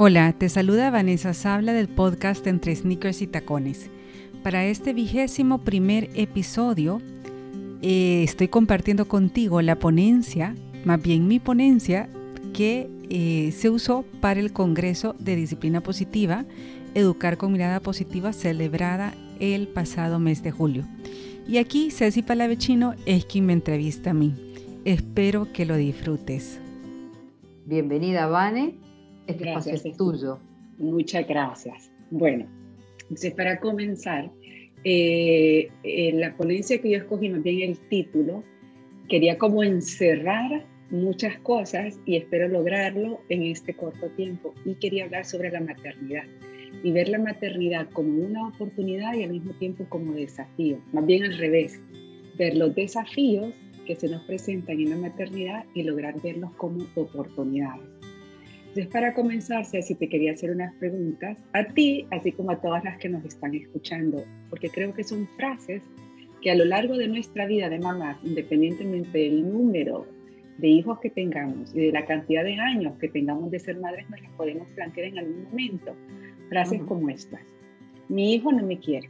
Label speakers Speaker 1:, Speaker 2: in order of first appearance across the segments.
Speaker 1: Hola, te saluda Vanessa Sabla del podcast Entre Sneakers y Tacones. Para este vigésimo primer episodio eh, estoy compartiendo contigo la ponencia, más bien mi ponencia, que eh, se usó para el Congreso de Disciplina Positiva, Educar con Mirada Positiva, celebrada el pasado mes de julio. Y aquí Ceci Palavecino es quien me entrevista a mí. Espero que lo disfrutes.
Speaker 2: Bienvenida, Vane este espacio es tuyo.
Speaker 3: Muchas gracias. Bueno, entonces para comenzar, eh, la ponencia que yo escogí, más bien el título, quería como encerrar muchas cosas y espero lograrlo en este corto tiempo. Y quería hablar sobre la maternidad y ver la maternidad como una oportunidad y al mismo tiempo como desafío. Más bien al revés, ver los desafíos que se nos presentan en la maternidad y lograr verlos como oportunidades. Entonces, para comenzar, si te quería hacer unas preguntas a ti, así como a todas las que nos están escuchando, porque creo que son frases que a lo largo de nuestra vida de mamás, independientemente del número de hijos que tengamos y de la cantidad de años que tengamos de ser madres, nos las podemos plantear en algún momento. Frases como estas. Mi hijo no me quiere.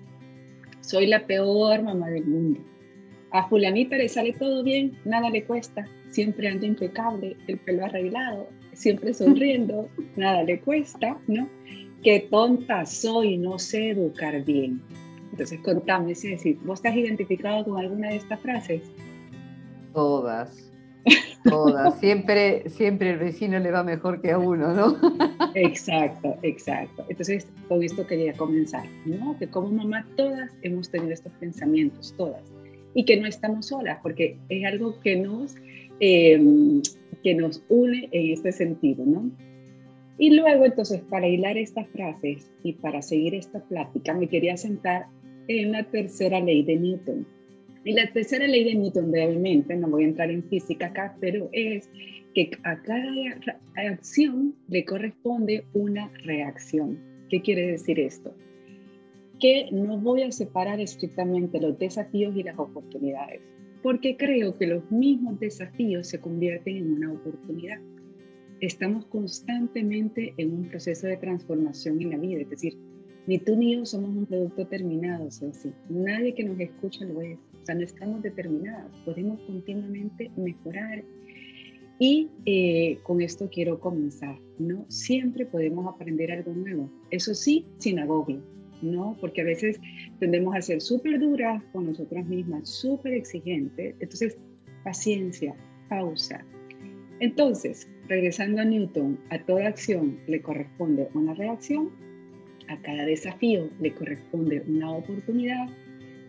Speaker 3: Soy la peor mamá del mundo. A fulanita le sale todo bien, nada le cuesta, siempre anda impecable, el pelo arreglado, siempre sonriendo, nada le cuesta, ¿no? Qué tonta soy, no sé educar bien. Entonces, contame, es decir, ¿vos estás identificado con alguna de estas frases?
Speaker 2: Todas, todas. siempre, siempre el vecino le va mejor que a uno, ¿no?
Speaker 3: exacto, exacto. Entonces, con esto quería comenzar, ¿no? Que como mamá todas hemos tenido estos pensamientos, todas. Y que no estamos solas, porque es algo que nos eh, que nos une en este sentido, ¿no? Y luego, entonces, para hilar estas frases y para seguir esta plática, me quería sentar en la tercera ley de Newton. Y la tercera ley de Newton, brevemente, no voy a entrar en física acá, pero es que a cada acción le corresponde una reacción. ¿Qué quiere decir esto? Que no voy a separar estrictamente los desafíos y las oportunidades porque creo que los mismos desafíos se convierten en una oportunidad. Estamos constantemente en un proceso de transformación en la vida, es decir, ni tú ni yo somos un producto terminado, sea, nadie que nos escucha lo es, o sea, no estamos determinados, podemos continuamente mejorar. Y eh, con esto quiero comenzar, ¿no? Siempre podemos aprender algo nuevo, eso sí, sin agobio, ¿no? Porque a veces tendemos a ser súper duras con nosotras mismas, súper exigentes. Entonces, paciencia, pausa. Entonces, regresando a Newton, a toda acción le corresponde una reacción, a cada desafío le corresponde una oportunidad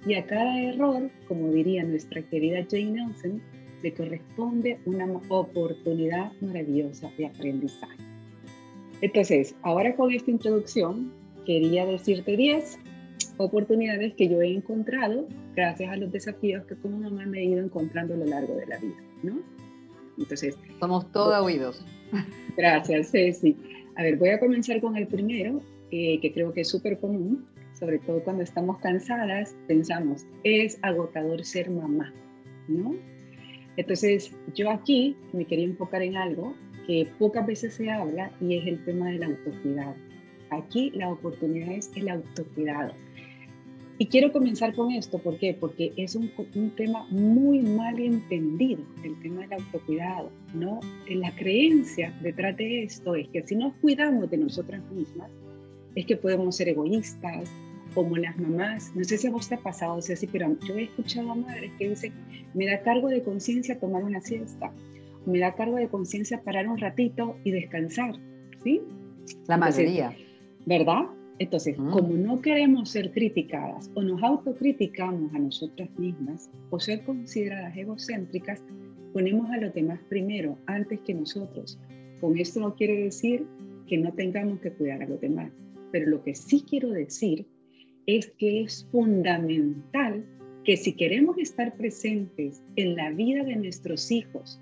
Speaker 3: y a cada error, como diría nuestra querida Jane Nelson, le corresponde una oportunidad maravillosa de aprendizaje. Entonces, ahora con esta introducción, quería decirte 10 oportunidades que yo he encontrado gracias a los desafíos que como mamá me he ido encontrando a lo largo de la vida, ¿no?
Speaker 2: Entonces... Somos todos oídos.
Speaker 3: Gracias, Ceci. A ver, voy a comenzar con el primero, eh, que creo que es súper común, sobre todo cuando estamos cansadas, pensamos, es agotador ser mamá, ¿no? Entonces, yo aquí me quería enfocar en algo que pocas veces se habla y es el tema del autocuidado. Aquí la oportunidad es el autocuidado. Y quiero comenzar con esto, ¿por qué? Porque es un, tema muy mal entendido, el tema del autocuidado, ¿no? La creencia detrás de esto es que si nos cuidamos de nosotras mismas, es que podemos ser egoístas, como las mamás, no sé si a vos te ha pasado, o sea, sí, pero yo he escuchado a madres que dicen, me da cargo de conciencia tomar una siesta, me da cargo de conciencia parar un ratito y descansar, ¿sí?
Speaker 2: La mayoría.
Speaker 3: ¿Verdad? Entonces, como no queremos ser criticadas o nos autocriticamos a nosotras mismas o ser consideradas egocéntricas, ponemos a los demás primero, antes que nosotros. Con esto no quiere decir que no tengamos que cuidar a los demás, pero lo que sí quiero decir es que es fundamental que si queremos estar presentes en la vida de nuestros hijos,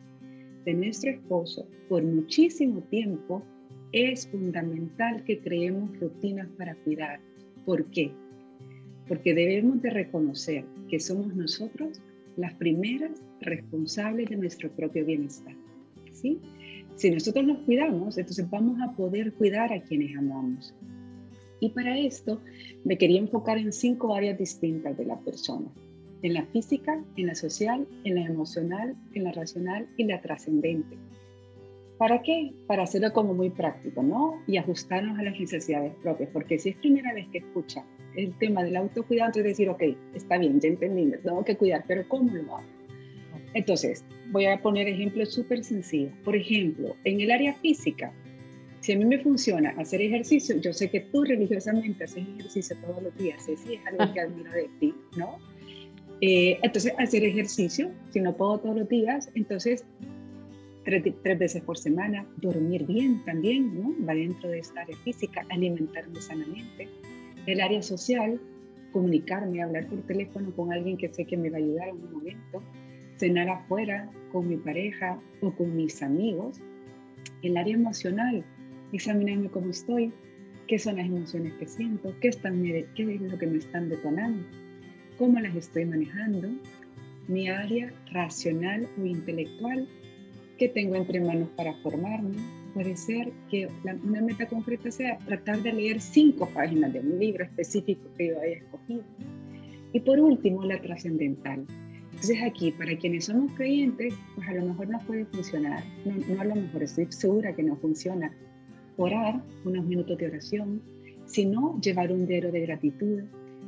Speaker 3: de nuestro esposo, por muchísimo tiempo, es fundamental que creemos rutinas para cuidar. ¿Por qué? Porque debemos de reconocer que somos nosotros las primeras responsables de nuestro propio bienestar. ¿sí? Si nosotros nos cuidamos, entonces vamos a poder cuidar a quienes amamos. Y para esto me quería enfocar en cinco áreas distintas de la persona. En la física, en la social, en la emocional, en la racional y la trascendente. ¿Para qué? Para hacerlo como muy práctico, ¿no? Y ajustarnos a las necesidades propias, porque si es primera vez que escucha el tema del autocuidado, entonces decir, ok, está bien, ya entendí, me tengo que cuidar, pero ¿cómo lo hago? Entonces, voy a poner ejemplos súper sencillos. Por ejemplo, en el área física, si a mí me funciona hacer ejercicio, yo sé que tú religiosamente haces ejercicio todos los días, sí, es algo que admiro de ti, ¿no? Eh, entonces, hacer ejercicio, si no puedo todos los días, entonces tres, tres, veces por semana, dormir bien también, ¿no? Va dentro de esta área física, alimentarme sanamente. El área social, comunicarme, hablar por teléfono con alguien que sé que me va a ayudar en un momento, cenar afuera con mi pareja o con mis amigos. El área emocional, examinarme cómo estoy, qué son las emociones que siento, qué, están, qué es lo que me están detonando, cómo las estoy manejando. Mi área racional o intelectual, que tengo entre manos para formarme. Puede ser que una meta concreta sea tratar de leer cinco páginas de un libro específico que yo haya escogido. Y por último, la trascendental. Entonces aquí, para quienes somos creyentes, pues a lo mejor no puede funcionar. No, no a lo mejor, estoy segura que no funciona. Orar, unos minutos de oración, sino llevar un diario de gratitud,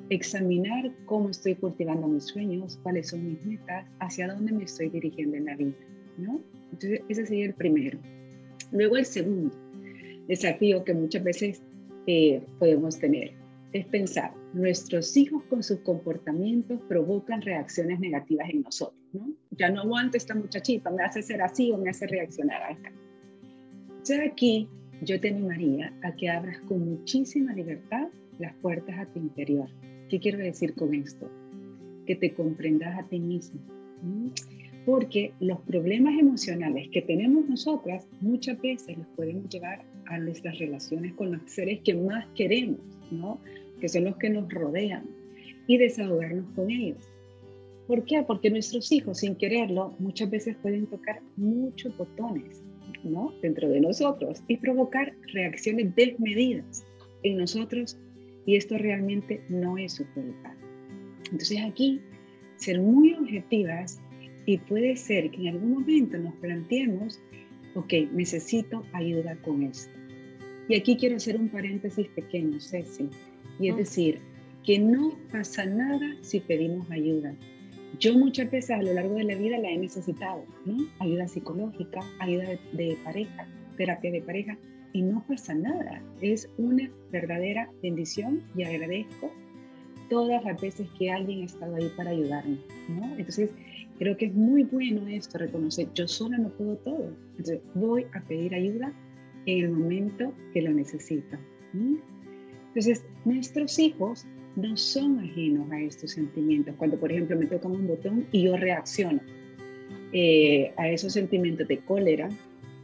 Speaker 3: examinar cómo estoy cultivando mis sueños, cuáles son mis metas, hacia dónde me estoy dirigiendo en la vida, ¿no? Entonces, ese sería el primero. Luego, el segundo desafío que muchas veces eh, podemos tener es pensar, nuestros hijos con sus comportamientos provocan reacciones negativas en nosotros, ¿no? Ya no aguanto esta muchachita, me hace ser así o me hace reaccionar a esta. Entonces aquí yo te animaría a que abras con muchísima libertad las puertas a tu interior. ¿Qué quiero decir con esto? Que te comprendas a ti mismo porque los problemas emocionales que tenemos nosotras muchas veces los podemos llevar a nuestras relaciones con los seres que más queremos, ¿no? que son los que nos rodean, y desahogarnos con ellos. ¿Por qué? Porque nuestros hijos, sin quererlo, muchas veces pueden tocar muchos botones ¿no? dentro de nosotros y provocar reacciones desmedidas en nosotros, y esto realmente no es su culpa. Entonces aquí, ser muy objetivas y puede ser que en algún momento nos planteemos, ok, necesito ayuda con esto. Y aquí quiero hacer un paréntesis pequeño, Ceci, y es decir, que no pasa nada si pedimos ayuda. Yo muchas veces a lo largo de la vida la he necesitado, ¿no? Ayuda psicológica, ayuda de, de pareja, terapia de pareja, y no pasa nada. Es una verdadera bendición y agradezco todas las veces que alguien ha estado ahí para ayudarme, ¿no? Entonces, Creo que es muy bueno esto, reconocer, yo sola no puedo todo. Entonces voy a pedir ayuda en el momento que lo necesito. Entonces, nuestros hijos no son ajenos a estos sentimientos. Cuando, por ejemplo, me tocan un botón y yo reacciono eh, a esos sentimientos de cólera,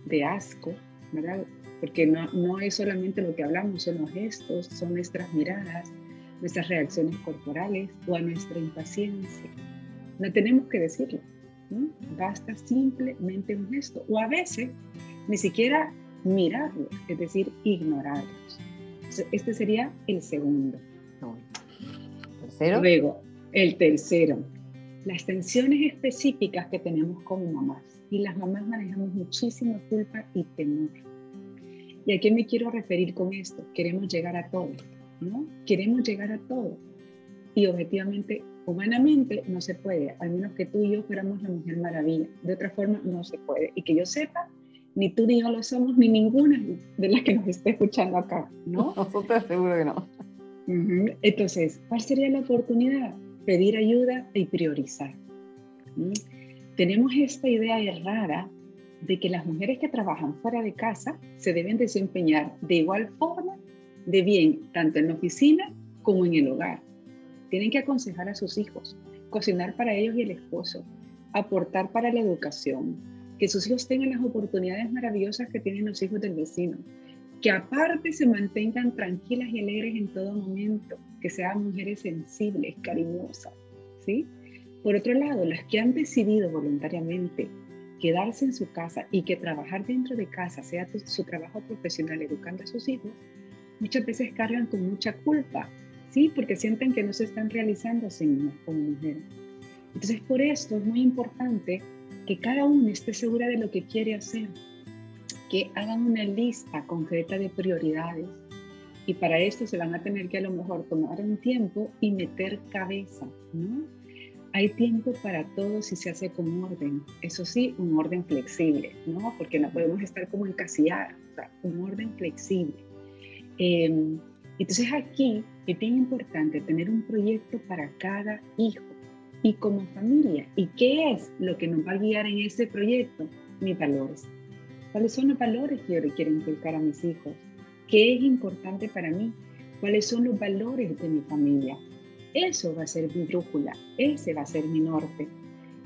Speaker 3: de asco, ¿verdad? Porque no, no es solamente lo que hablamos, son los gestos, son nuestras miradas, nuestras reacciones corporales o a nuestra impaciencia. No tenemos que decirlo. Basta simplemente un gesto. O a veces ni siquiera mirarlos, es decir, ignorarlos. Este sería el segundo.
Speaker 2: ¿Tercero?
Speaker 3: Luego, el tercero. Las tensiones específicas que tenemos como mamás. Y las mamás manejamos muchísima culpa y temor. ¿Y a qué me quiero referir con esto? Queremos llegar a todo, ¿no? Queremos llegar a todo. Y objetivamente Humanamente no se puede, al menos que tú y yo fuéramos la mujer maravilla. De otra forma no se puede. Y que yo sepa, ni tú ni yo lo somos, ni ninguna de las que nos esté escuchando acá, ¿no?
Speaker 2: Nosotros seguro que no.
Speaker 3: Entonces, ¿cuál sería la oportunidad? Pedir ayuda y priorizar. Tenemos esta idea errada de que las mujeres que trabajan fuera de casa se deben desempeñar de igual forma de bien, tanto en la oficina como en el hogar. Tienen que aconsejar a sus hijos, cocinar para ellos y el esposo, aportar para la educación, que sus hijos tengan las oportunidades maravillosas que tienen los hijos del vecino, que aparte se mantengan tranquilas y alegres en todo momento, que sean mujeres sensibles, cariñosas, ¿sí? Por otro lado, las que han decidido voluntariamente quedarse en su casa y que trabajar dentro de casa sea su trabajo profesional educando a sus hijos, muchas veces cargan con mucha culpa, ¿sí? Porque sienten que no se están realizando así mismos como mujeres. Entonces, por esto es muy importante que cada uno esté segura de lo que quiere hacer, que hagan una lista concreta de prioridades y para esto se van a tener que a lo mejor tomar un tiempo y meter cabeza, ¿no? Hay tiempo para todo si se hace con orden. Eso sí, un orden flexible, ¿no? Porque no podemos estar como encasillar, o sea, un orden flexible. Em, entonces aquí es bien importante tener un proyecto para cada hijo y como familia. ¿Y qué es lo que nos va a guiar en ese proyecto? Mis valores. ¿Cuáles son los valores que yo le quiero inculcar a mis hijos? ¿Qué es importante para mí? ¿Cuáles son los valores de mi familia? Eso va a ser mi brújula, ese va a ser mi norte.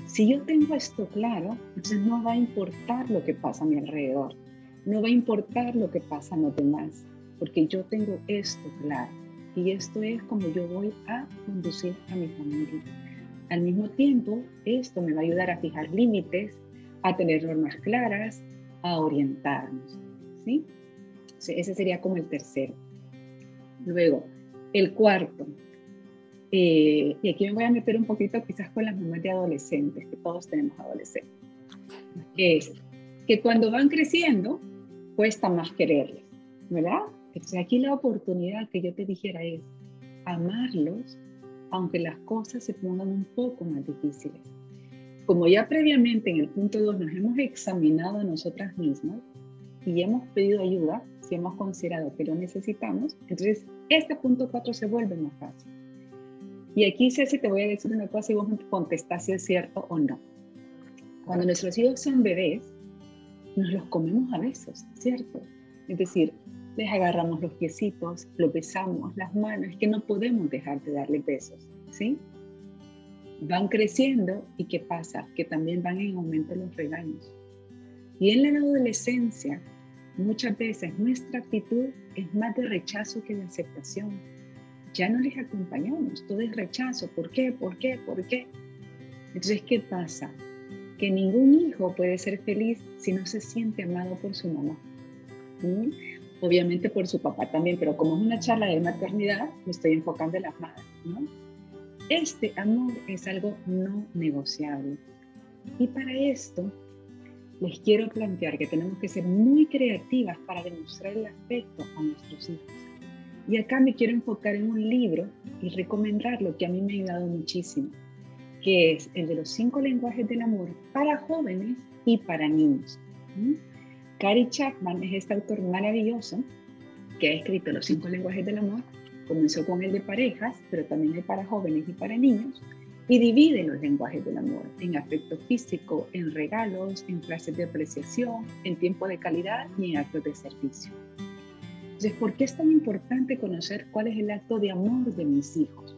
Speaker 3: Si yo tengo esto claro, entonces no va a importar lo que pasa a mi alrededor, no va a importar lo que pasa a los demás, porque yo tengo esto claro. Y esto es como yo voy a conducir a mi familia. Al mismo tiempo, esto me va a ayudar a fijar límites, a tener normas claras, a orientarnos. ¿sí? Ese sería como el tercero. Luego, el cuarto, eh, y aquí me voy a meter un poquito quizás con las mamás de adolescentes, que todos tenemos adolescentes, es que cuando van creciendo cuesta más quererles, ¿verdad? Entonces aquí la oportunidad que yo te dijera es amarlos aunque las cosas se pongan un poco más difíciles. Como ya previamente en el punto 2 nos hemos examinado a nosotras mismas y hemos pedido ayuda, si hemos considerado que lo necesitamos, entonces este punto 4 se vuelve más fácil. Y aquí, Ceci, te voy a decir una cosa y vos me contestás si es cierto o no. Cuando nuestros hijos son bebés, nos los comemos a besos, ¿cierto? Es decir, les agarramos los piecitos, los besamos, las manos, que no podemos dejar de darle besos, ¿sí? Van creciendo y ¿qué pasa? Que también van en aumento los regaños. Y en la adolescencia, muchas veces nuestra actitud es más de rechazo que de aceptación ya no les acompañamos, todo es rechazo. ¿Por qué? ¿Por qué? ¿Por qué? Entonces, ¿qué pasa? Que ningún hijo puede ser feliz si no se siente amado por su mamá. ¿Mm? Obviamente por su papá también, pero como es una charla de maternidad, me estoy enfocando en las madres. Este amor es algo no negociable. Y para esto, les quiero plantear que tenemos que ser muy creativas para demostrar el afecto a nuestros hijos. Y acá me quiero enfocar en un libro y recomendar lo que a mí me ha ayudado muchísimo, que es el de los cinco lenguajes del amor para jóvenes y para niños. ¿Mm? Cary Chapman es este autor maravilloso que ha escrito los cinco lenguajes del amor. Comenzó con el de parejas, pero también hay para jóvenes y para niños. Y divide los lenguajes del amor en afecto físico, en regalos, en frases de apreciación, en tiempo de calidad y en actos de servicio. Entonces, ¿por qué es tan importante conocer cuál es el acto de amor de mis hijos?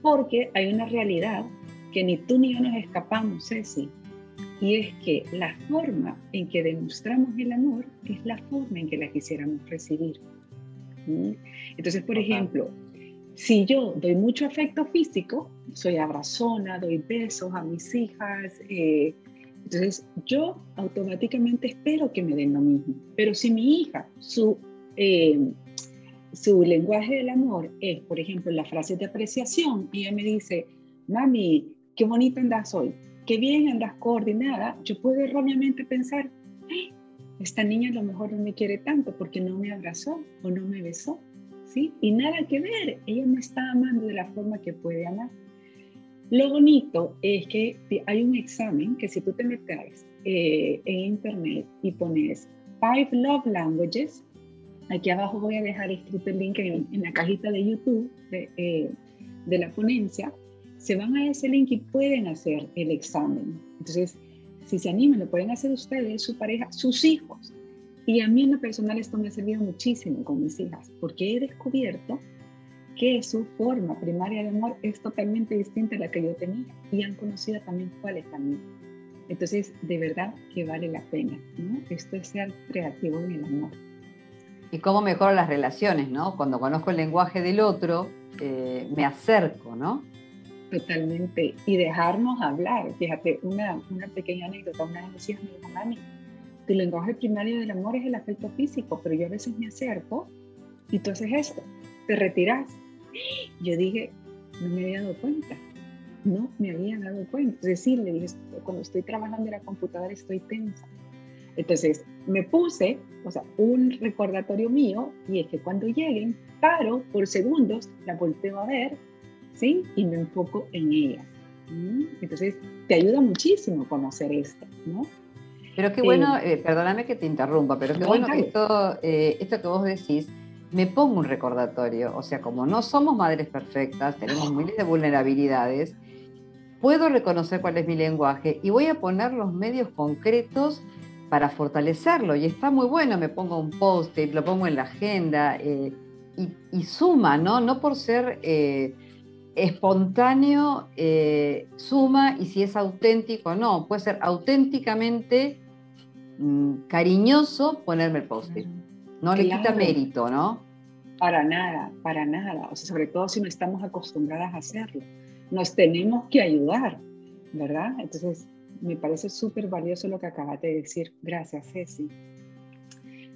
Speaker 3: Porque hay una realidad que ni tú ni yo nos escapamos, Ceci, y es que la forma en que demostramos el amor es la forma en que la quisiéramos recibir. ¿Mm? Entonces, por ejemplo, si yo doy mucho afecto físico, soy abrazona, doy besos a mis hijas, eh, entonces yo automáticamente espero que me den lo mismo. Pero si mi hija, su eh, su lenguaje del amor es, por ejemplo, la frase de apreciación. Y ella me dice, mami, qué bonita andas hoy, qué bien andas coordinada. Yo puedo erróneamente pensar, esta niña a lo mejor no me quiere tanto porque no me abrazó o no me besó. ¿sí? Y nada que ver, ella me está amando de la forma que puede amar. Lo bonito es que hay un examen que si tú te metes eh, en internet y pones Five Love Languages, Aquí abajo voy a dejar escrito el link en, la cajita de YouTube eh, de, la ponencia. Se van a ese link y pueden hacer el examen. Entonces, si se animan, lo pueden hacer ustedes, su pareja, sus hijos. Y a mí en lo personal esto me ha servido muchísimo con mis hijas, porque he descubierto que su forma primaria de amor es totalmente distinta a la que yo tenía y han conocido también cuál es la mía. Entonces, de verdad que vale la pena, ¿no? Esto es ser creativo en el amor.
Speaker 2: Y cómo mejoro las relaciones, ¿no? Cuando conozco el lenguaje del otro, eh, me acerco, ¿no?
Speaker 3: Totalmente. Y dejarnos hablar. Fíjate, una, una pequeña anécdota. Una vez decía mi mami, tu lenguaje primario del amor es el afecto físico, pero yo a veces me acerco y tú haces esto, te retiras. Yo dije, no me había dado cuenta. No me había dado cuenta. Es decir, le dije, cuando estoy trabajando en la computadora estoy tensa. Entonces me puse, o sea, un recordatorio mío y es que cuando lleguen, paro por segundos, la volteo a ver ¿sí? Y me enfoco en ellas. Entonces, te ayuda muchísimo conocer esto, ¿no?
Speaker 2: Pero qué bueno, eh, eh, perdóname que te interrumpa, pero qué bueno que esto, eh, esto que vos decís me pongo un recordatorio. O sea, como no somos madres perfectas, tenemos miles de vulnerabilidades, puedo reconocer cuál es mi lenguaje y voy a poner los medios concretos para fortalecerlo. Y está muy bueno, me pongo un post-it, lo pongo en la agenda y, y, suma, ¿no? No por ser espontáneo eh, suma y si es auténtico no. Puede ser auténticamente mm, cariñoso ponerme el post-it. No le quita mérito, ¿no?
Speaker 3: Para nada, para nada. O sea, sobre todo si no estamos acostumbradas a hacerlo. Nos tenemos que ayudar, ¿verdad? Entonces, me parece súper valioso lo que acabas de decir. Gracias, Ceci.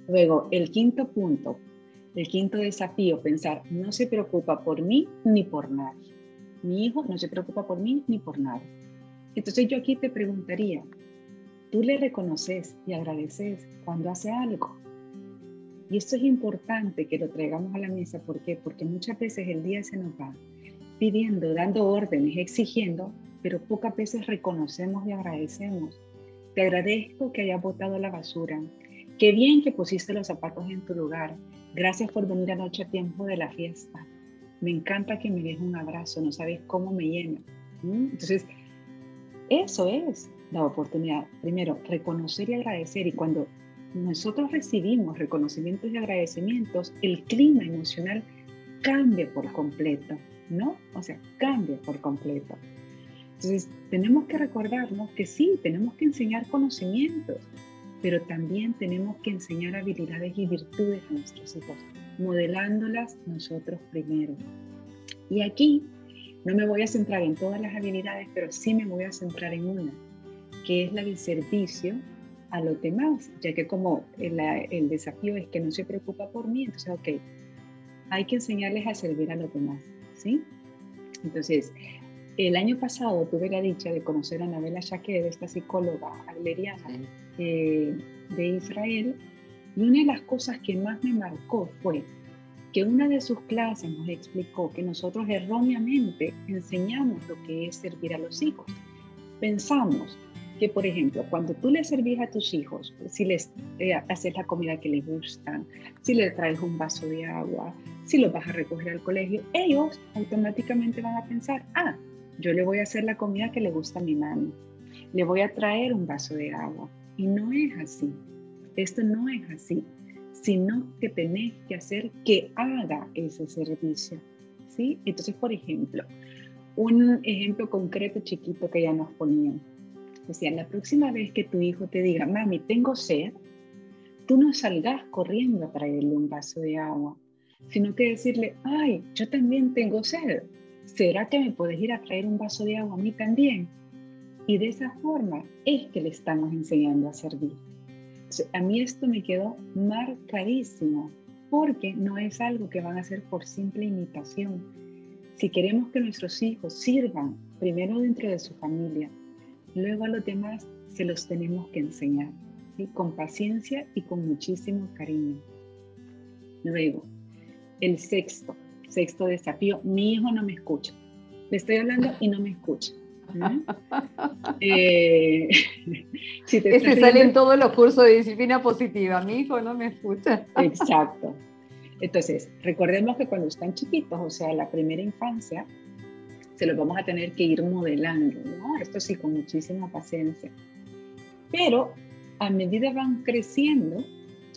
Speaker 3: Luego, el quinto punto, el quinto desafío, pensar, no se preocupa por mí ni por nadie. Mi hijo no se preocupa por mí ni por nada. Entonces yo aquí te preguntaría, ¿tú le reconoces y agradeces cuando hace algo? Y esto es importante que lo traigamos a la mesa. ¿Por qué? Porque muchas veces el día se nos va pidiendo, dando órdenes, exigiendo, pero pocas veces reconocemos y agradecemos. Te agradezco que hayas botado la basura. Qué bien que pusiste los zapatos en tu lugar. Gracias por venir anoche a tiempo de la fiesta. Me encanta que me des un abrazo, no sabes cómo me llena. Entonces, eso es la oportunidad. Primero, reconocer y agradecer. Y cuando nosotros recibimos reconocimientos y agradecimientos, el clima emocional cambia por completo, ¿no? O sea, cambia por completo. Entonces, tenemos que recordarnos que sí, tenemos que enseñar conocimientos, pero también tenemos que enseñar habilidades y virtudes a nuestros hijos modelándolas nosotros primero. Y aquí no me voy a centrar en todas las habilidades, pero sí me voy a centrar en una, que es la del servicio a los demás, ya que como el, el desafío es que no se preocupa por mí, entonces, ok, hay que enseñarles a servir a los demás, ¿sí? Entonces, el año pasado tuve la dicha de conocer a Anabela Shaked, esta psicóloga agleriana eh, de Israel, y una de las cosas que más me marcó fue que una de sus clases nos explicó que nosotros erróneamente enseñamos lo que es servir a los hijos. Pensamos que, por ejemplo, cuando tú le servís a tus hijos, si les eh, haces la comida que les gusta, si les traes un vaso de agua, si los vas a recoger al colegio, ellos automáticamente van a pensar, ah, yo le voy a hacer la comida que le gusta a mi mami, le voy a traer un vaso de agua. Y no es así. Esto no es así, sino que tenés que hacer que haga ese servicio. ¿sí? Entonces, por ejemplo, un ejemplo concreto chiquito que ya nos ponían. Decía, la próxima vez que tu hijo te diga, mami, tengo sed, tú no salgas corriendo a traerle un vaso de agua, sino que decirle, ay, yo también tengo sed. ¿Será que me puedes ir a traer un vaso de agua a mí también? Y de esa forma es que le estamos enseñando a servir. A mí esto me quedó marcadísimo porque no es algo que van a hacer por simple imitación. Si queremos que nuestros hijos sirvan primero dentro de su familia, luego a los demás se los tenemos que enseñar, con paciencia y con muchísimo cariño. Luego, el sexto, sexto desafío, mi hijo no me escucha. Le estoy hablando y no me escucha.
Speaker 2: Eh, si te Ese sale en todos los cursos de disciplina positiva. Mi hijo no me escucha.
Speaker 3: Exacto. Entonces, recordemos que cuando están chiquitos, o sea, la primera infancia, se los vamos a tener que ir modelando, ¿no? Esto sí, con muchísima paciencia. Pero a medida van creciendo,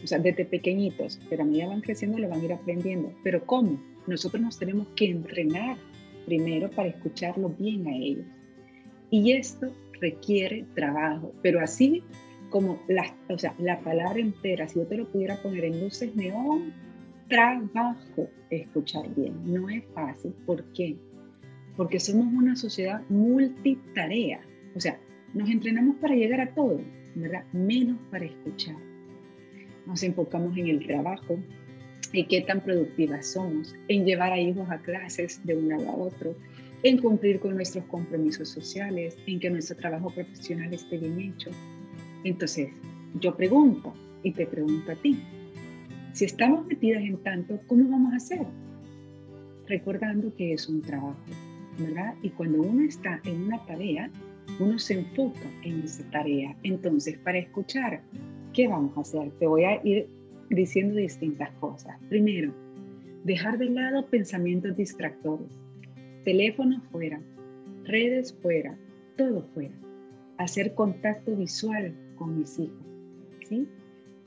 Speaker 3: o sea, desde pequeñitos, pero a medida van creciendo lo van a ir aprendiendo. Pero ¿cómo? Nosotros nos tenemos que entrenar primero para escucharlo bien a ellos. Y esto requiere trabajo, pero así como la, palabra entera, si yo te lo pudiera poner en luces neón, trabajo escuchar bien. No es fácil. ¿Por qué? porque somos una sociedad multitarea. O sea, nos entrenamos para llegar a todo, ¿verdad? Menos para escuchar. Nos enfocamos en el trabajo, en qué tan productivas somos, en llevar a hijos a clases de un lado a otro, en cumplir con nuestros compromisos sociales, en que nuestro trabajo profesional esté bien hecho. Entonces, yo pregunto y te pregunto a ti, si estamos metidas en tanto, ¿cómo vamos a hacer? Recordando que es un trabajo, ¿verdad? Y cuando uno está en una tarea, uno se enfoca en esa tarea. Entonces, para escuchar, ¿qué vamos a hacer? Te voy a ir diciendo distintas cosas. Primero, dejar de lado pensamientos distractores. Teléfono fuera, redes fuera, todo fuera. Hacer contacto visual con mis hijos. ¿sí?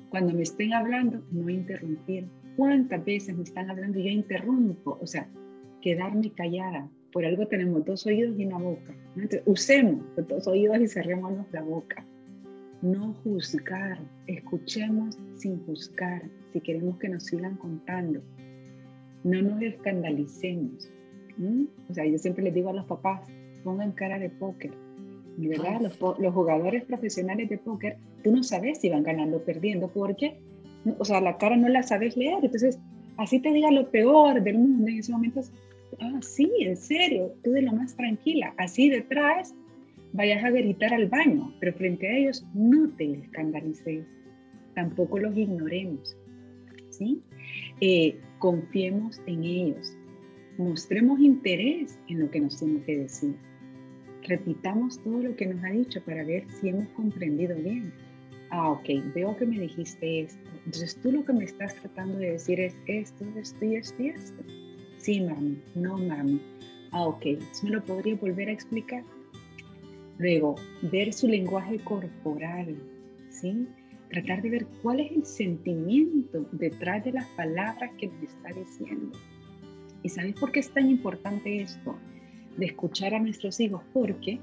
Speaker 3: Cuando me estén hablando, no interrumpir. ¿Cuántas veces me están hablando y yo interrumpo? O sea, quedarme callada. Por algo tenemos dos oídos y una boca. Entonces, usemos los dos oídos y cerremos la boca. No juzgar, escuchemos sin juzgar si queremos que nos sigan contando. No nos escandalicemos. O sea, yo siempre les digo a los papás, pongan cara de póker. ¿Verdad? Los, los, jugadores profesionales de póker, tú no sabes si van ganando o perdiendo, porque, o sea, la cara no la sabes leer. Entonces, así te diga lo peor del mundo en ese momento, ah, sí, en serio, tú de lo más tranquila, así detrás vayas a gritar al baño, pero frente a ellos no te escandalices, tampoco los ignoremos, ¿sí? Eh, confiemos en ellos, mostremos interés en lo que nos tienen que decir, repitamos todo lo que nos ha dicho para ver si hemos comprendido bien. Ah, ok, veo que me dijiste esto. Entonces tú lo que me estás tratando de decir es esto, esto y esto y esto. Sí, mami, no, mami. Ah, ok, ¿me lo podría volver a explicar? Luego, ver su lenguaje corporal, ¿sí? Tratar de ver cuál es el sentimiento detrás de las palabras que me está diciendo. ¿Y sabes por qué es tan importante esto de escuchar a nuestros hijos? Porque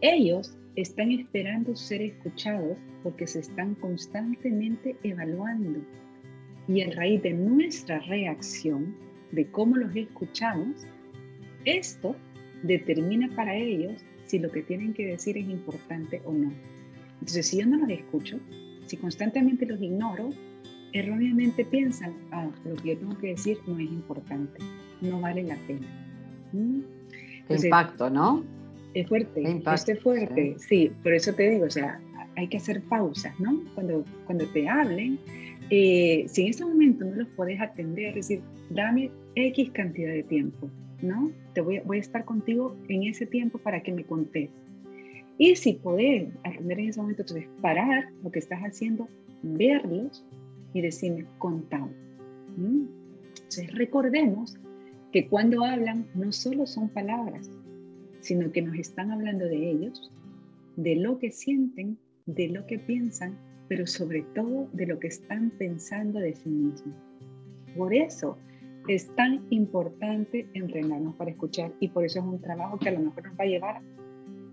Speaker 3: ellos están esperando ser escuchados porque se están constantemente evaluando. Y a raíz de nuestra reacción, de cómo los escuchamos, esto determina para ellos si lo que tienen que decir es importante o no. Entonces, si yo no los escucho, si constantemente los ignoro, erróneamente piensan, ah, lo que yo tengo que decir no es importante, no vale la pena.
Speaker 2: ¿Mm? impacto, ¿no?
Speaker 3: Es fuerte, es fuerte, sí. por eso te digo, o sea, hay que hacer pausas, ¿no? Cuando, cuando te hablen, eh, si en ese momento no los puedes atender, es decir, dame X cantidad de tiempo, ¿no? Te voy, voy a estar contigo en ese tiempo para que me contes. Y si podés atender en ese momento, entonces parar lo que estás haciendo, verlos y decirme, contame. Entonces recordemos que cuando hablan no solo son palabras, sino que nos están hablando de ellos, de lo que sienten, de lo que piensan, pero sobre todo de lo que están pensando de sí mismos. Por eso es tan importante entrenarnos para escuchar y por eso es un trabajo que a lo mejor nos va a llevar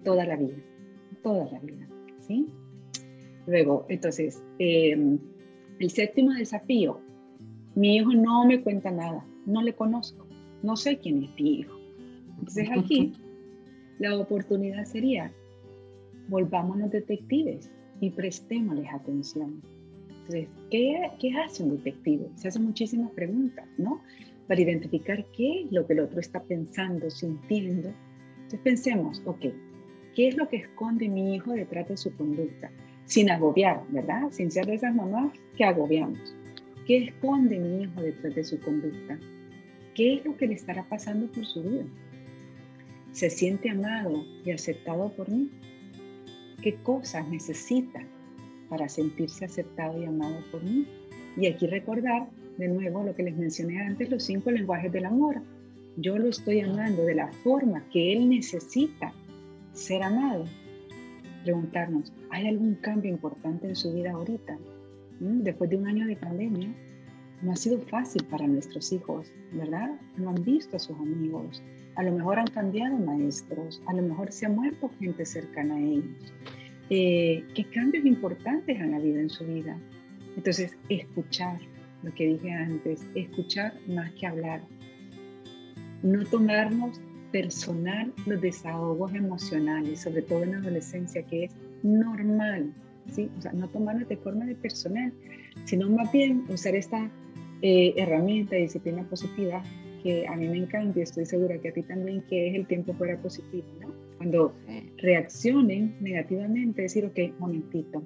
Speaker 3: toda la vida, toda la vida, ¿sí? Luego, entonces, em, el séptimo desafío, mi hijo no me cuenta nada, no le conozco, no sé quién es mi hijo. Entonces aquí la oportunidad sería, volvámonos detectives y prestémosles atención. Entonces, ¿qué, ¿qué hace un detective? Se hacen muchísimas preguntas, ¿no? Para identificar qué es lo que el otro está pensando, sintiendo. Entonces pensemos, ok, ¿qué es lo que esconde mi hijo detrás de su conducta? Sin agobiar, ¿verdad? Sin ser de esas mamás que agobiamos. ¿Qué esconde mi hijo detrás de su conducta? ¿Qué es lo que le estará pasando por su vida? ¿Se siente amado y aceptado por mí? ¿Qué cosas necesita para sentirse aceptado y amado por mí. Y aquí recordar de nuevo lo que les mencioné antes, los cinco lenguajes del amor. Yo lo estoy amando de la forma que él necesita ser amado. Preguntarnos, ¿hay algún cambio importante en su vida ahorita? ¿Mm? Después de un año de pandemia, no ha sido fácil para nuestros hijos, ¿verdad? No han visto a sus amigos. A lo mejor han cambiado maestros, a lo mejor se ha muerto gente cercana a ellos. Eh, qué cambios importantes han habido en su vida. Entonces, escuchar, lo que dije antes, escuchar más que hablar. No tomarnos personal los desahogos emocionales, sobre todo en la adolescencia, que es normal, ¿sí? O sea, no tomarlo de forma de personal, sino más bien usar esta eh, herramienta de disciplina positiva que a mí me encanta y estoy segura que a ti también, que es el tiempo fuera positivo, ¿no? Cuando reaccionen negativamente, decir, ok, momentito,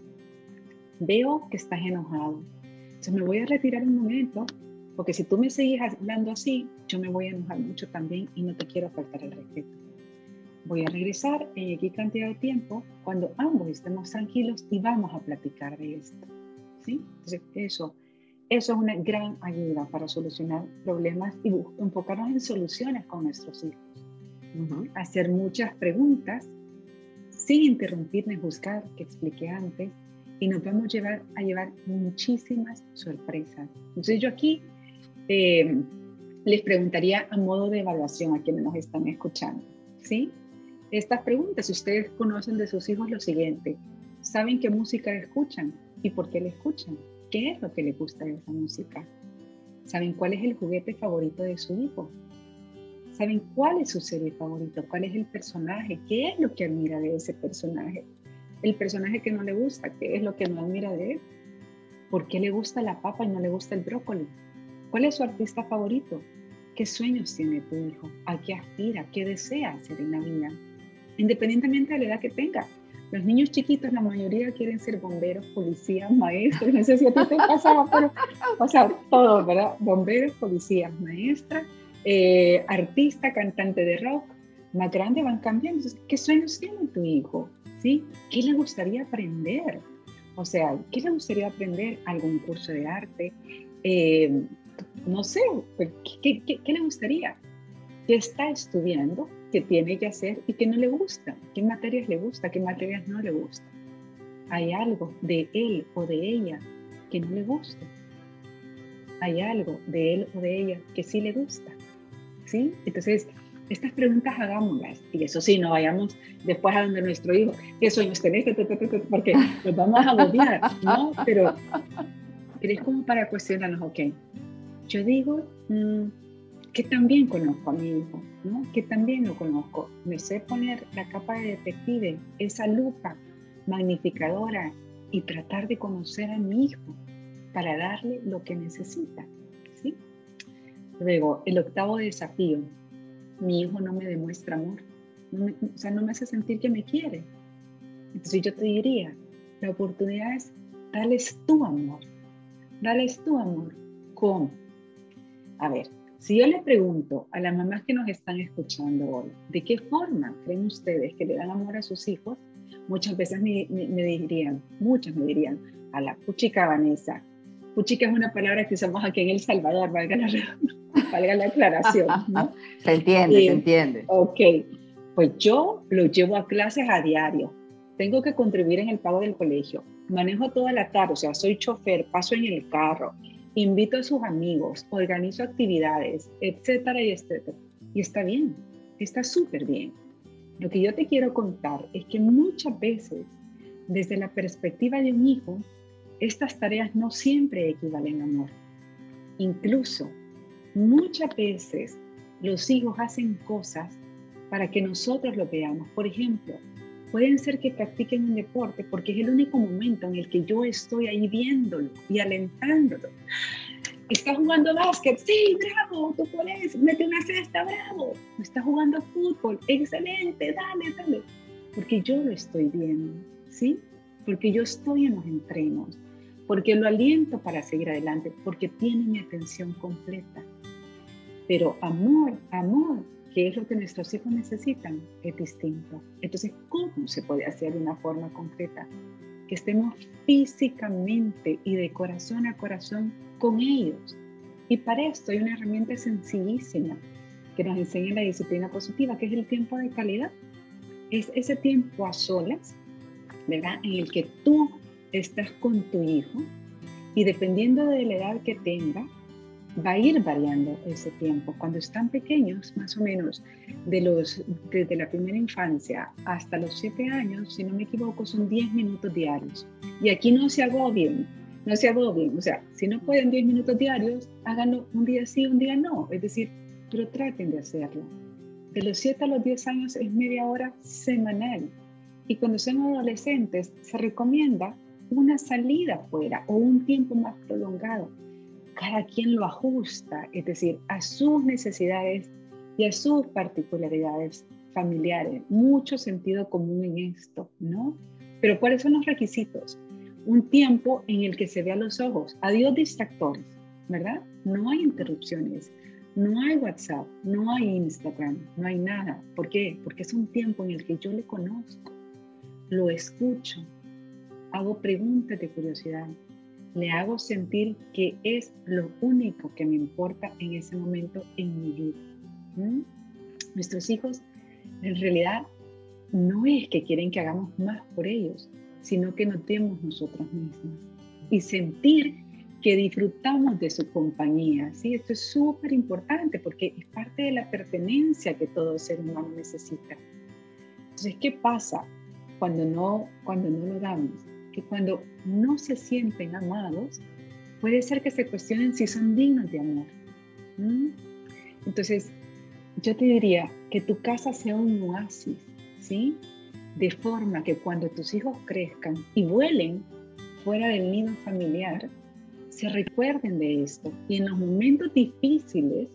Speaker 3: veo que estás enojado, entonces me voy a retirar un momento, porque si tú me sigues hablando así, yo me voy a enojar mucho también y no te quiero faltar el respeto. Voy a regresar en X cantidad de tiempo cuando ambos estemos tranquilos y vamos a platicar de esto. ¿sí? Entonces, eso, eso es una gran ayuda para solucionar problemas y enfocarnos en soluciones con nuestros hijos. Hacer muchas preguntas sin interrumpir ni juzgar, que expliqué antes, y nos vamos a llevar, a llevar muchísimas sorpresas. Entonces yo aquí eh, les preguntaría a modo de evaluación a quienes nos están escuchando, ¿sí? Estas preguntas, si ustedes conocen de sus hijos lo siguiente, ¿saben qué música escuchan y por qué la escuchan? ¿Qué es lo que les gusta de esa música? ¿Saben cuál es el juguete favorito de su hijo? ¿Saben cuál es su serie favorita? ¿Cuál es el personaje? ¿Qué es lo que admira de ese personaje? El personaje que no le gusta, ¿qué es lo que no admira de él? ¿Por qué le gusta la papa y no le gusta el brócoli? ¿Cuál es su artista favorito? ¿Qué sueños tiene tu hijo? ¿A qué aspira? ¿Qué desea hacer en la vida? Independientemente de la edad que tenga. Los niños chiquitos, la mayoría quieren ser bomberos, policías, maestros. No sé si a ti te pasaba, pero, sea, todo, ¿verdad? Bomberos, policías, maestra, eh, artista, cantante de rock. Más grande van cambiando. ¿qué sueños tiene tu hijo? ¿Sí? ¿Qué le gustaría aprender? O sea, ¿qué le gustaría aprender? ¿Algún curso de arte? Eh, no sé, pues, ¿qué, qué, le gustaría? ¿Qué está estudiando? ¿Qué tiene que hacer y qué no le gusta? ¿Qué materias le gusta? ¿Qué materias no le gusta? Hay algo de él o de ella que no le gusta. Hay algo de él o de ella que sí le gusta. ¿Sí? Entonces, estas preguntas hagámoslas. Y eso sí, no vayamos después a donde nuestro hijo, ¿qué sueños tenés? Porque nos vamos a agobiar, ¿no? Pero, pero es como para cuestionarnos, ok, yo digo mm, que también conozco a mi hijo, ¿no? que también lo conozco. Me sé poner la capa de detective, esa lupa magnificadora y tratar de conocer a mi hijo para darle lo que necesita. ¿sí? Luego, el octavo desafío, mi hijo no me demuestra amor, o sea, no me hace sentir que me quiere. Entonces yo te diría, la oportunidad es darles tu amor, darles tu amor. ¿Cómo? A ver, si yo le pregunto a las mamás que nos están escuchando hoy, ¿de qué forma creen ustedes que le dan amor a sus hijos? Muchas veces me, dirían, muchas me dirían, a la puchica Vanessa. Puchica es una palabra que usamos aquí en El Salvador, valga la, valga la aclaración.
Speaker 2: se entiende, se entiende.
Speaker 3: Ok, pues yo lo llevo a clases a diario. Tengo que contribuir en el pago del colegio. Manejo toda la tarde, o sea, soy chofer, paso en el carro, invito a sus amigos, organizo actividades, etcétera y etcétera. Y está bien, está súper bien. Lo que yo te quiero contar es que muchas veces, desde la perspectiva de un hijo, estas tareas no siempre equivalen a amor. Incluso, muchas veces los hijos hacen cosas para que nosotros lo veamos. Por ejemplo, Pueden ser que practiquen un deporte porque es el único momento en el que yo estoy ahí viéndolo y alentándolo. Está jugando básquet, sí, bravo, tú puedes, mete una cesta, bravo. Está jugando fútbol, excelente, dale, dale. Porque yo lo estoy viendo, ¿sí? Porque yo estoy en los entrenos, porque lo aliento para seguir adelante, porque tiene mi atención completa. Pero amor, amor, qué es lo que nuestros hijos necesitan, es distinto. Entonces, ¿cómo se puede hacer de una forma concreta? Que estemos físicamente y de corazón a corazón con ellos. Y para esto hay una herramienta sencillísima que nos enseña la disciplina positiva, que es el tiempo de calidad. Es ese tiempo a solas, ¿verdad? En el que tú estás con tu hijo y dependiendo de la edad que tenga, va a ir variando ese tiempo. Cuando están pequeños, más o menos de los, desde la primera infancia hasta los 7 años, si no me equivoco, son 10 minutos diarios. Y aquí no se agobien, no se agobien. O sea, si no pueden 10 minutos diarios, háganlo un día sí, un día no. Es decir, pero traten de hacerlo. De los 7 a los 10 años es media hora semanal. Y cuando son adolescentes se recomienda una salida fuera o un tiempo más prolongado. Cada quien lo ajusta, es decir, a sus necesidades y a sus particularidades familiares. Mucho sentido común en esto, ¿no? Pero ¿cuáles son los requisitos? Un tiempo en el que se vea los ojos. Adiós distractores, ¿verdad? No hay interrupciones. No hay WhatsApp, no hay Instagram, no hay nada. ¿Por qué? Porque es un tiempo en el que yo le conozco, lo escucho, hago preguntas de curiosidad, le hago sentir que es lo único que me importa en ese momento en mi vida. Nuestros hijos en realidad no es que quieren que hagamos más por ellos, sino que nos demos nosotros mismos y sentir que disfrutamos de su compañía. ¿sí? Esto es súper importante porque es parte de la pertenencia que todo ser humano necesita. Entonces, ¿qué pasa cuando no, cuando no lo damos? Que cuando no se sienten amados, puede ser que se cuestionen si son dignos de amor. Entonces, yo te diría que tu casa sea un oasis, ¿sí? De forma que cuando tus hijos crezcan y vuelen fuera del nido familiar, se recuerden de esto y en los momentos difíciles,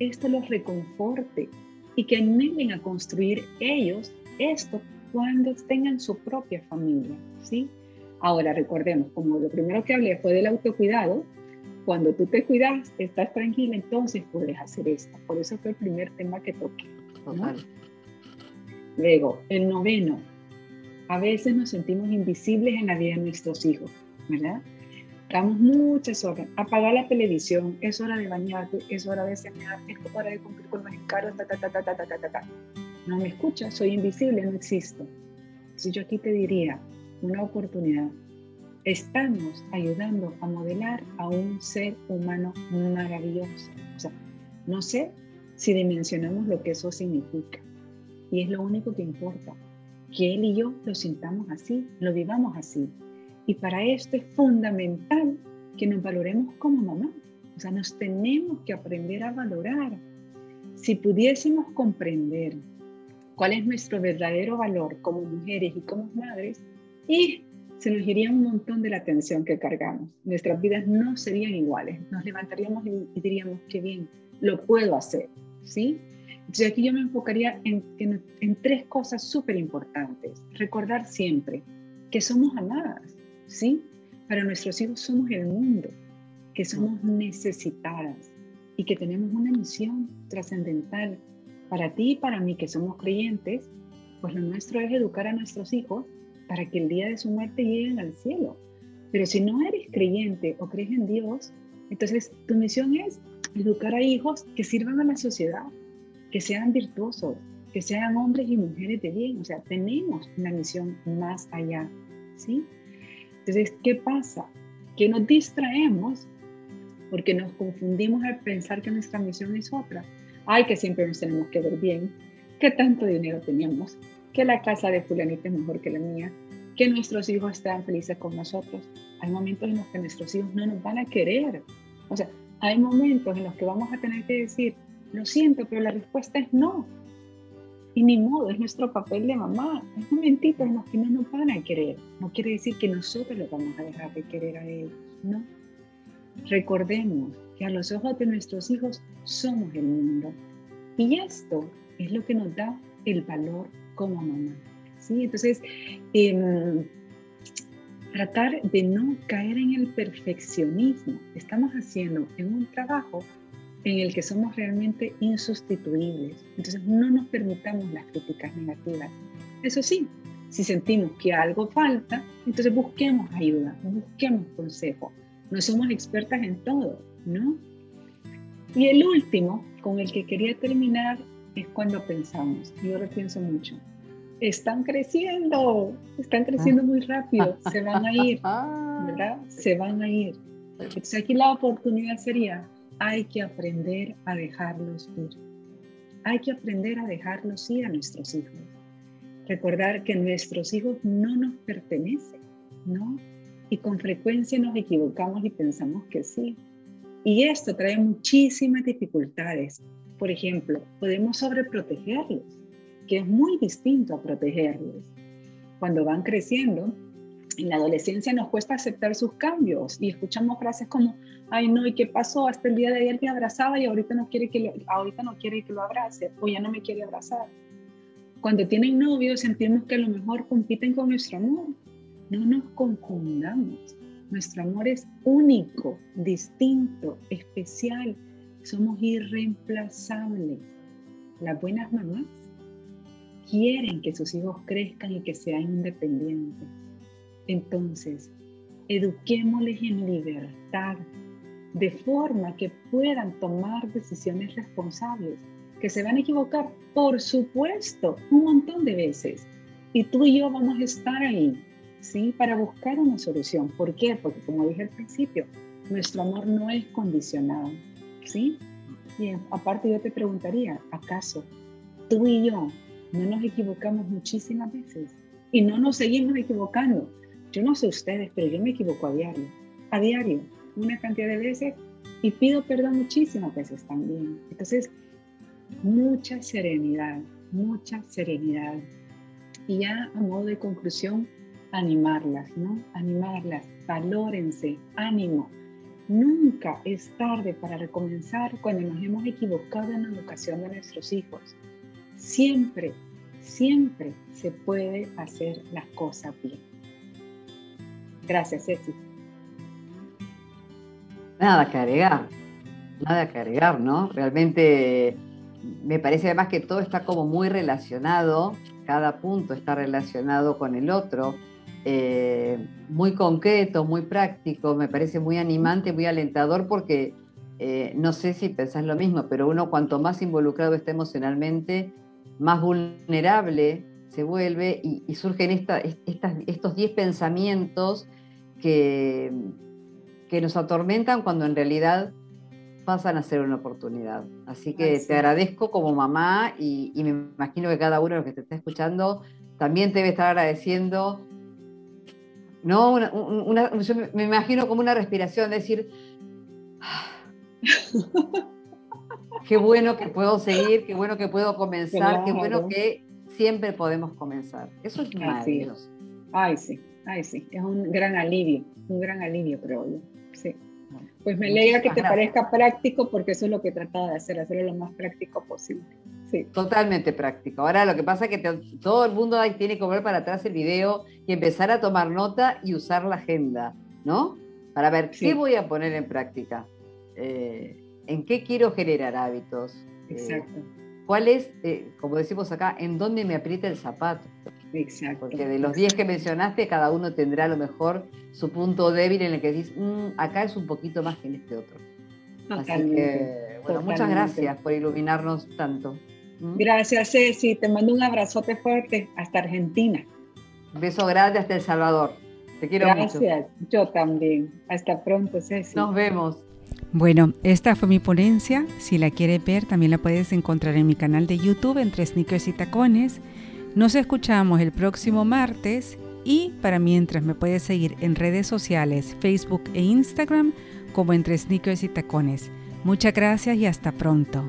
Speaker 3: esto los reconforte y que anhelen a construir ellos esto cuando tengan su propia familia, ¿sí? Ahora recordemos, como lo primero que hablé fue del autocuidado, cuando tú te cuidas, estás tranquila, entonces puedes hacer esto. Por eso fue el primer tema que toqué. Luego, el noveno. A veces nos sentimos invisibles en la vida de nuestros hijos, ¿verdad? Estamos muchas horas. Apagar la televisión, es hora de bañarte, es hora de cenar, es hora de cumplir con los encargos, ta, ta, ta, ta, ta, ta, ta, ta. No me escuchas, soy invisible, no existo. Si yo aquí te diría una oportunidad estamos ayudando a modelar a un ser humano maravilloso. O sea, no sé si dimensionamos lo que eso significa. Y es lo único que importa, que él y yo lo sintamos así, lo vivamos así. Y para esto es fundamental que nos valoremos como mamá. O sea, nos tenemos que aprender a valorar. Si pudiésemos comprender cuál es nuestro verdadero valor como mujeres y como madres, y se nos iría un montón de la atención que cargamos. Nuestras vidas no serían iguales. Nos levantaríamos y, diríamos, qué bien, lo puedo hacer, ¿sí? Entonces aquí yo me enfocaría en, en tres cosas súper importantes. Recordar siempre que somos amadas, ¿sí? Para nuestros hijos somos el mundo, que somos necesitadas y que tenemos una misión trascendental. Para ti y para mí que somos creyentes, pues lo nuestro es educar a nuestros hijos para que el día de su muerte lleguen al cielo. Pero si no eres creyente o crees en Dios, entonces tu misión es educar a hijos que sirvan a la sociedad, que sean virtuosos, que sean hombres y mujeres de bien. O sea, tenemos una misión más allá, ¿sí? Entonces, ¿qué pasa? Que nos distraemos porque nos confundimos al pensar que nuestra misión es otra. Ay, que siempre nos tenemos que ver bien, que tanto dinero tenemos, que la casa de fulanita es mejor que la mía, que nuestros hijos están felices con nosotros. Hay momentos en los que nuestros hijos no nos van a querer. O sea, hay momentos en los que vamos a tener que decir, lo siento, pero la respuesta es no. Y ni modo, es nuestro papel de mamá. Hay momentitos en los que no nos van a querer. No quiere decir que nosotros los vamos a dejar de querer a ellos, no. Recordemos que a los ojos de nuestros hijos somos el mundo. Y esto es lo que nos da el valor como mamá. ¿sí? Entonces, em, tratar de no caer en el perfeccionismo. Estamos haciendo en un trabajo en el que somos realmente insustituibles. Entonces, no nos permitamos las críticas negativas. Eso sí, si sentimos que algo falta, entonces busquemos ayuda, busquemos consejo. No somos expertas en todo, ¿no? Y el último, con el que quería terminar, es cuando pensamos, yo lo pienso mucho, están creciendo, están creciendo muy rápido, se van a ir, ¿verdad? Se van a ir. Entonces aquí la oportunidad sería, hay que aprender a dejarlos ir. Hay que aprender a dejarlos ir a nuestros hijos. Recordar que nuestros hijos no nos pertenecen, ¿no? Y con frecuencia nos equivocamos y pensamos que sí. Y esto trae muchísimas dificultades Por ejemplo, podemos sobreprotegerlos, que es muy distinto a protegerlos. Cuando van creciendo, en la adolescencia nos cuesta aceptar sus cambios y escuchamos frases como, ay no, ¿y qué pasó? Hasta el día de ayer me abrazaba y ahorita no quiere que lo, ahorita no quiere que lo abrace o ya no me quiere abrazar. Cuando tienen novios sentimos que a lo mejor compiten con nuestro amor. No nos confundamos. Nuestro amor es único, distinto, especial. Somos irreemplazables. Las buenas mamás quieren que sus hijos crezcan y que sean independientes. Entonces, eduquémosles en libertad, de forma que puedan tomar decisiones responsables, que se van a equivocar, por supuesto, un montón de veces. Y tú y yo vamos a estar ahí, ¿sí? Para buscar una solución. ¿Por qué? Porque como dije al principio, nuestro amor no es condicionado, ¿sí? Y aparte yo te preguntaría, ¿acaso tú y yo no nos equivocamos muchísimas veces? Y no nos seguimos equivocando. Yo no sé ustedes, pero yo me equivoco a diario. A diario, una cantidad de veces y pido perdón muchísimas veces también. Entonces, mucha serenidad, mucha serenidad. Y ya a modo de conclusión, animarlas, ¿no? Animarlas, valórense, ánimo. Nunca es tarde para recomenzar cuando nos hemos equivocado en la educación de nuestros hijos. Siempre, siempre se puede hacer las cosas bien. Gracias, Ceci.
Speaker 2: Nada que agregar, nada que agregar, ¿no? Realmente me parece además que todo está como muy relacionado, cada punto está relacionado con el otro, eh, muy concreto, muy práctico, me parece muy animante, muy alentador porque eh, no sé si pensás lo mismo, pero uno cuanto más involucrado está emocionalmente, más vulnerable se vuelve y, surgen estos 10 pensamientos que, que nos atormentan cuando en realidad pasan a ser una oportunidad. Así que te agradezco como mamá y, me imagino que cada uno de los que te está escuchando también te debe estar agradeciendo. ¿No? yo me imagino como una respiración, decir, qué bueno que puedo seguir, qué bueno que puedo comenzar, qué bueno que siempre podemos comenzar. Eso es maravilloso.
Speaker 3: Ay, sí, ay, sí, es un gran alivio, un gran alivio, creo yo. Sí. Pues me alegra que te parezca práctico porque eso es lo que trataba de hacer, hacerlo lo más práctico posible. Sí.
Speaker 2: Totalmente práctico. Ahora lo que pasa es que todo el mundo tiene que volver para atrás el video y empezar a tomar nota y usar la agenda, ¿no? Para ver qué voy a poner en práctica, eh, en qué quiero generar hábitos.
Speaker 3: Eh, Exacto.
Speaker 2: ¿Cuál es, eh, como decimos acá, en dónde me aprieta el zapato?
Speaker 3: Exacto.
Speaker 2: Porque de los 10 que mencionaste, cada uno tendrá a lo mejor su punto débil en el que dices, mm, acá es un poquito más que en este otro. Así que, bueno, muchas gracias por iluminarnos tanto.
Speaker 3: ¿Mm? Gracias, Ceci. Te mando un abrazote fuerte hasta Argentina.
Speaker 2: Un beso grande hasta El Salvador. Te quiero
Speaker 3: mucho. Gracias, yo también. Hasta pronto, Ceci.
Speaker 2: Nos vemos.
Speaker 1: Bueno, esta fue mi ponencia. Si la quieres ver, también la puedes encontrar en mi canal de YouTube entre sneakers y tacones. Nos escuchamos el próximo martes y para mientras me puedes seguir en redes sociales, Facebook e Instagram como entre sneakers y tacones. Muchas gracias y hasta pronto.